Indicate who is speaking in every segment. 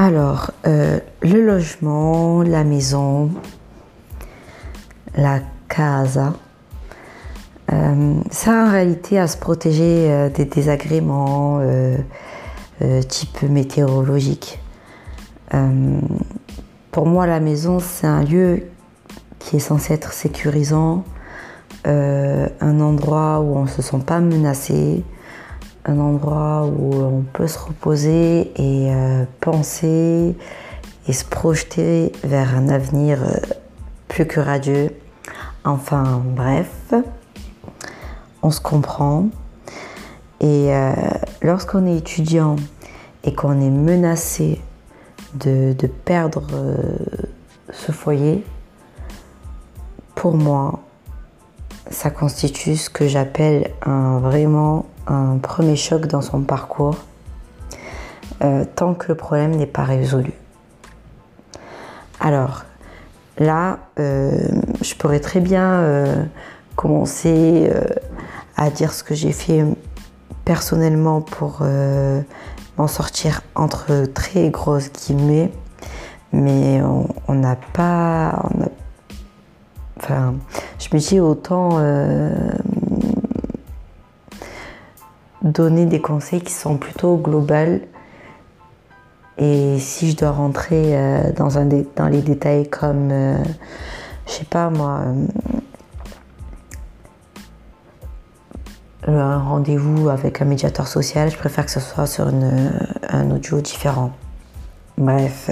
Speaker 1: Alors, euh, le logement, la maison, la casa, euh, ça en réalité à se protéger euh, des désagréments type météorologique. pour moi, la maison, c'est un lieu qui est censé être sécurisant, un endroit où on ne se sent pas menacé, un endroit où on peut se reposer et euh, penser et se projeter vers un avenir euh, plus que radieux. Enfin bref, on se comprend. Et euh, lorsqu'on est étudiant et qu'on est menacé de, perdre ce foyer, pour moi, ça constitue ce que j'appelle un vraiment un premier choc dans son parcours euh, tant que le problème n'est pas résolu. Alors là, euh, je pourrais très bien euh, commencer à dire ce que j'ai fait personnellement pour m'en sortir entre très grosses guillemets, mais on n'a pas... enfin, je me dis autant donner des conseils qui sont plutôt globaux. Et si je dois rentrer euh, dans, un dans les détails comme, euh, je sais pas moi, un rendez-vous avec un médiateur social, je préfère que ce soit sur un audio différent. Bref.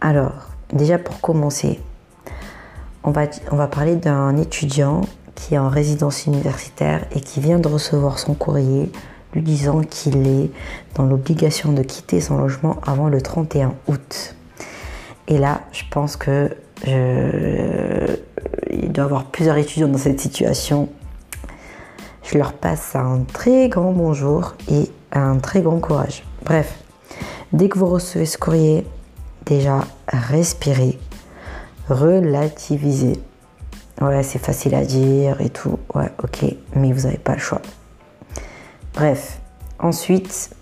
Speaker 1: Alors, déjà pour commencer, on va, on va parler d'un étudiant qui est en résidence universitaire et qui vient de recevoir son courrier lui disant qu'il est dans l'obligation de quitter son logement avant le 31 août. Et là, je pense que il doit y avoir plusieurs étudiants dans cette situation. Je leur passe un très grand bonjour et un très grand courage. Bref, dès que vous recevez ce courrier, déjà respirez, relativisez. Ouais, c'est facile à dire et tout. Ouais, ok, mais vous n'avez pas le choix. Bref, ensuite,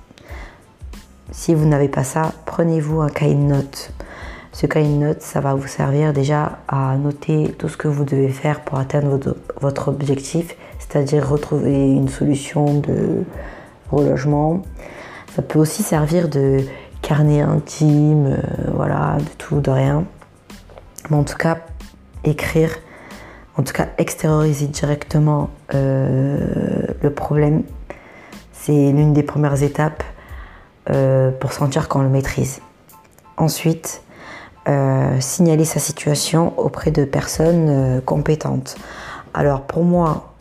Speaker 1: si vous n'avez pas ça, prenez-vous un cahier de notes. Ce cahier de notes, ça va vous servir déjà à noter tout ce que vous devez faire pour atteindre votre, objectif, c'est-à-dire retrouver une solution de relogement. Ça peut aussi servir de carnet intime, euh, voilà, de tout, de rien. Mais en tout cas, écrire en tout cas extérioriser directement euh, le problème, c'est l'une des premières étapes euh, pour sentir qu'on le maîtrise. Ensuite, euh, signaler sa situation auprès de personnes compétentes. Alors pour moi,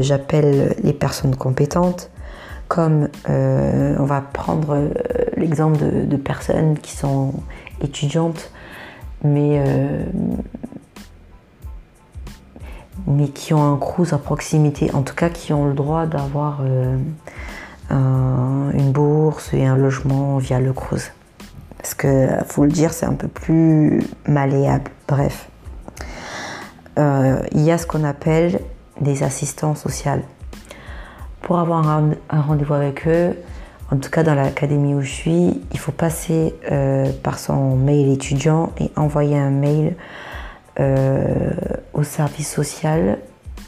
Speaker 1: j'appelle les personnes compétentes comme on va prendre l'exemple de, personnes qui sont étudiantes, mais mais qui ont un cruise à proximité, en tout cas qui ont le droit d'avoir euh, une bourse et un logement via le cruise. Parce que, faut le dire, c'est un peu plus malléable. Bref. Euh, il y a ce qu'on appelle des assistants sociaux. Pour avoir un, rendez-vous avec eux, en tout cas dans l'académie où je suis, il faut passer euh, par son mail étudiant et envoyer un mail euh, au service social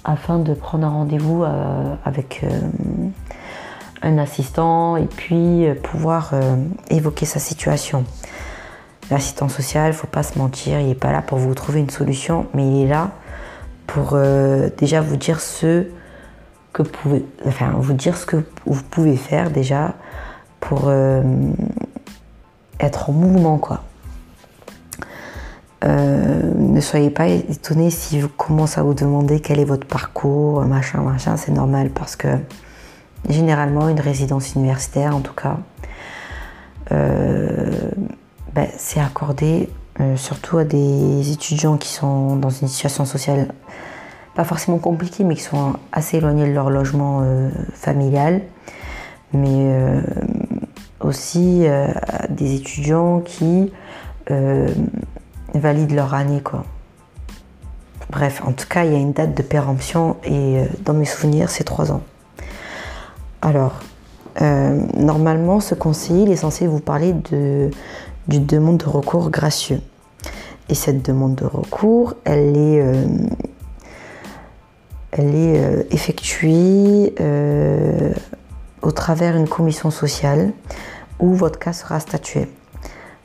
Speaker 1: afin de prendre un rendez-vous avec un assistant et puis pouvoir évoquer sa situation. L'assistant social, il ne faut pas se mentir, il n'est pas là pour vous trouver une solution, mais il est là pour déjà vous dire ce que vous pouvez, dire ce que vous pouvez faire déjà pour être en mouvement. Euh, ne soyez pas étonnés si vous commencez à vous demander quel est votre parcours, machin, machin, c'est normal parce que généralement une résidence universitaire en tout cas, euh, ben, c'est accordé euh, surtout à des étudiants qui sont dans une situation sociale pas forcément compliquée mais qui sont assez éloignés de leur logement familial. Mais aussi des étudiants qui valident leur année. Quoi. Bref, en tout cas, il y a une date de péremption et dans mes souvenirs, c'est 3 ans. Alors, normalement, ce conseiller est censé vous parler de, d'une demande de recours gracieux. Et cette demande de recours, elle est, euh, elle est euh, effectuée euh, au travers d'une commission sociale où votre cas sera statué.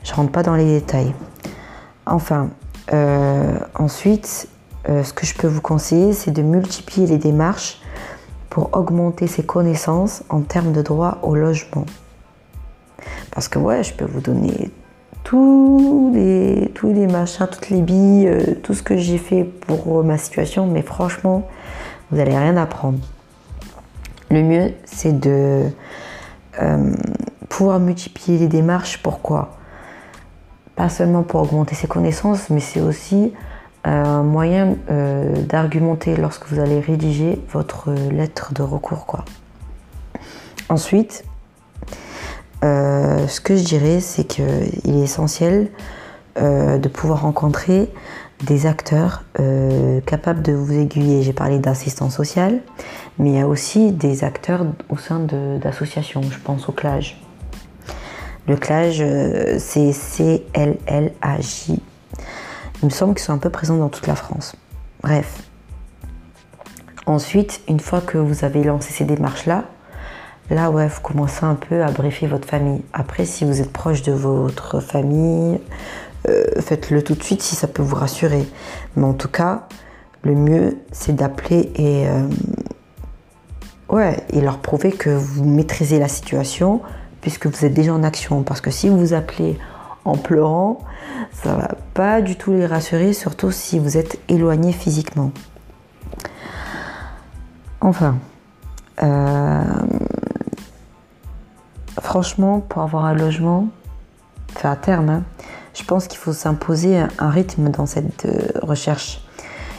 Speaker 1: Je ne rentre pas dans les détails. Enfin, ensuite, ce que je peux vous conseiller, c'est de multiplier les démarches pour augmenter ses connaissances en termes de droit au logement. Parce que ouais, je peux vous donner tous les, tous les machins, toutes les billes, euh, tout ce que j'ai fait pour euh, ma situation, mais franchement, vous n'allez rien apprendre. Le mieux, c'est de euh, pouvoir multiplier les démarches. Pourquoi? Pas seulement pour augmenter ses connaissances, mais c'est aussi un moyen d'argumenter lorsque vous allez rédiger votre lettre de recours. Quoi. Ensuite, euh, ce que je dirais, c'est qu'il est essentiel euh, de pouvoir rencontrer des acteurs euh, capables de vous aiguiller. J'ai parlé d'assistance sociale, mais il y a aussi des acteurs au sein d'associations. Je pense au CLAJ. Le CLAJ, c'est C-L-L-A-J. Il me semble qu'ils sont un peu présents dans toute la France. Bref. Ensuite, une fois que vous avez lancé ces démarches-là, Là, ouais, vous commencez un peu à briefer votre famille. Après, si vous êtes proche de votre famille, euh, faites-le tout de suite si ça peut vous rassurer. Mais en tout cas, le mieux, c'est d'appeler et, euh, ouais, et leur prouver que vous maîtrisez la situation puisque vous êtes déjà en action. Parce que si vous appelez en pleurant, ça va pas du tout les rassurer, surtout si vous êtes éloigné physiquement. Enfin, euh, Franchement, pour avoir un logement, enfin à terme, hein, je pense qu'il faut s'imposer un rythme dans cette euh, recherche.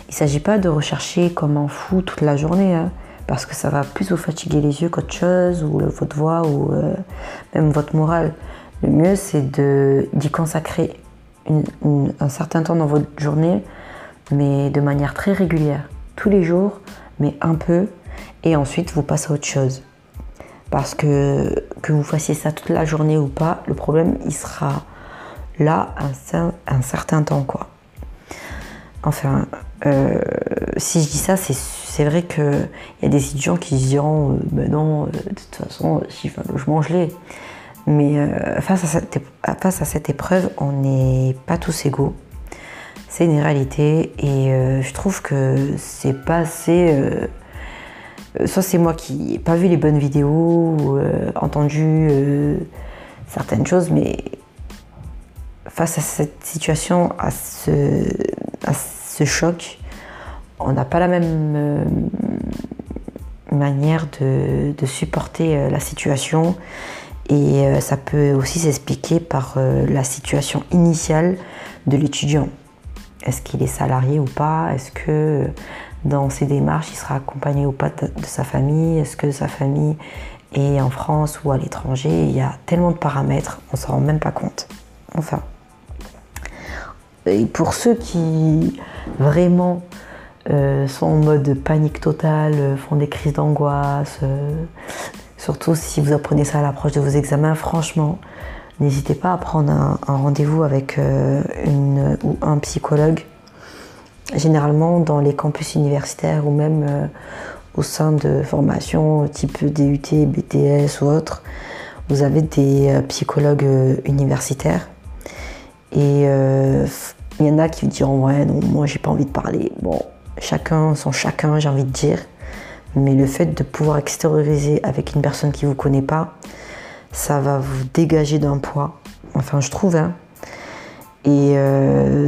Speaker 1: Il ne s'agit pas de rechercher comme un fou toute la journée, hein, parce que ça va plus vous fatiguer les yeux qu'autre chose, ou votre voix, ou euh, même votre morale. Le mieux, c'est d'y consacrer un certain temps dans votre journée, mais de manière très régulière, tous les jours, mais un peu, et ensuite vous passez à autre chose. Parce que que vous fassiez ça toute la journée ou pas, le problème il sera là un, certain temps. Enfin, euh, si je dis ça, c'est vrai qu'il y a des étudiants qui se diront euh, ben non, euh, de toute façon, si je veux un. Mais face, à cette, face à cette épreuve, on n'est pas tous égaux. C'est une réalité et je trouve que c'est pas assez euh, soit c'est moi qui n'ai pas vu les bonnes vidéos ou euh, entendu euh, certaines choses, mais face à cette situation, à ce, choc, on n'a pas la même manière de, supporter la situation et ça peut aussi s'expliquer par la situation initiale de l'étudiant. Est-ce qu'il est salarié ou pas? Est-ce que dans ses démarches, il sera accompagné ou pas de, sa famille? Est-ce que sa famille est en France ou à l'étranger? Il y a tellement de paramètres, on ne s'en rend même pas compte. Enfin. Et pour ceux qui vraiment euh, sont en mode panique totale, euh, font des crises d'angoisse, euh, surtout si vous apprenez ça à l'approche de vos examens, franchement, n'hésitez pas à prendre un, rendez-vous avec une ou un psychologue généralement dans les campus universitaires ou même euh, au sein de formations type DUT, BTS ou autres, vous avez des euh, psychologues euh, universitaires. Et il y en a qui diront ouais non moi j'ai pas envie de parler. Bon, chacun son chacun j'ai envie de dire. Mais le fait de pouvoir extérioriser avec une personne qui vous connaît pas, ça va vous dégager d'un poids. Enfin je trouve hein. Et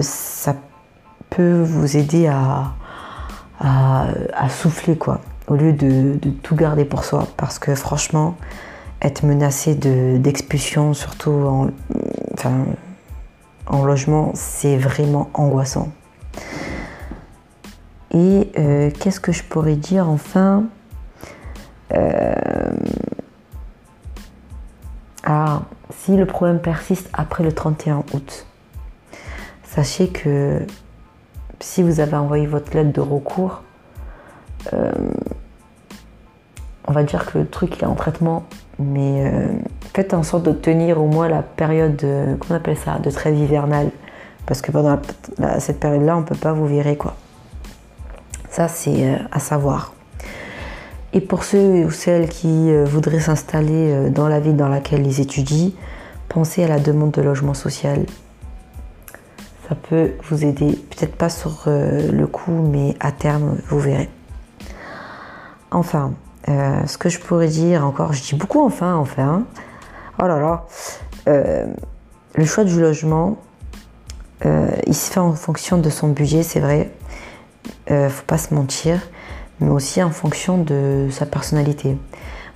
Speaker 1: ça vous aider à, à, souffler, quoi, au lieu de, tout garder pour soi. Parce que franchement, être menacé d'expulsion, surtout en, en logement, c'est vraiment angoissant. Et euh, qu'est-ce que je pourrais dire enfin euh, Alors, si le problème persiste après le 31 août, sachez que si vous avez envoyé votre lettre de recours, euh, on va dire que le truc est en traitement, mais euh, faites en sorte d'obtenir au moins la période, de, comment on appelle ça, de trêve hivernale, parce que pendant cette période-là, on ne peut pas vous virer quoi. Ça, c'est euh, à savoir. Et pour ceux ou celles qui voudraient s'installer dans la ville dans laquelle ils étudient, pensez à la demande de logement social ça peut vous aider. Peut-être pas sur euh, le coup, mais à terme, vous verrez. Enfin, euh, ce que je pourrais dire encore, je dis beaucoup enfin, enfin. Oh là là. Euh, le choix du logement, il se fait en fonction de son budget, c'est vrai. Faut pas se mentir, mais aussi en fonction de sa personnalité.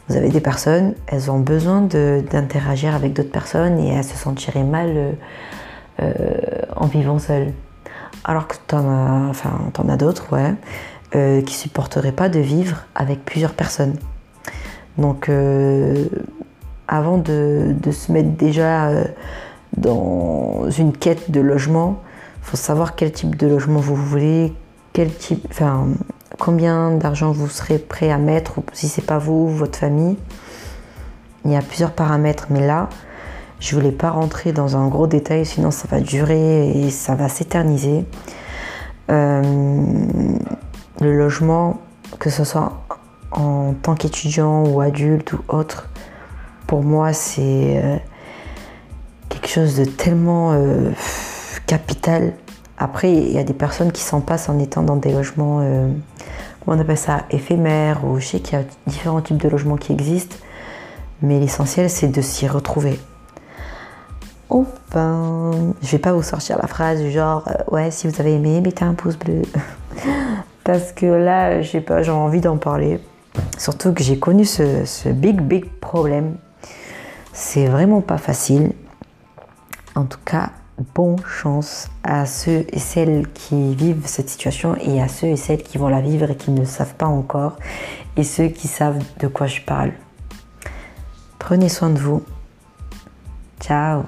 Speaker 1: Vous avez des personnes, elles ont besoin d'interagir avec d'autres personnes et elles se sentiraient mal euh, en vivant seul. Alors que tu en as, enfin, en as d'autres, ouais, euh, qui supporteraient pas de vivre avec plusieurs personnes. Donc, euh, avant de, se mettre déjà dans une quête de logement, faut savoir quel type de logement vous voulez, quel type, enfin, combien d'argent vous serez prêt à mettre, ou si c'est pas vous, votre famille. Il y a plusieurs paramètres, mais là, je voulais pas rentrer dans un gros détail, sinon ça va durer et ça va s'éterniser. Euh, le logement, que ce soit en tant qu'étudiant ou adulte ou autre, pour moi c'est euh, quelque chose de tellement euh, capital. Après, il y a des personnes qui s'en passent en étant dans des logements, on appelle ça, éphémères, ou je sais qu'il y a différents types de logements qui existent, mais l'essentiel c'est de s'y retrouver. Enfin, je vais pas vous sortir la phrase du genre euh, ouais si vous avez aimé mettez un pouce bleu. Parce que là j'ai pas j'ai envie d'en parler. Surtout que j'ai connu ce, big big problème. C'est vraiment pas facile. En tout cas bon chance à ceux et celles qui vivent cette situation et à ceux et celles qui vont la vivre et qui ne savent pas encore et ceux qui savent de quoi je parle. Prenez soin de vous. Ciao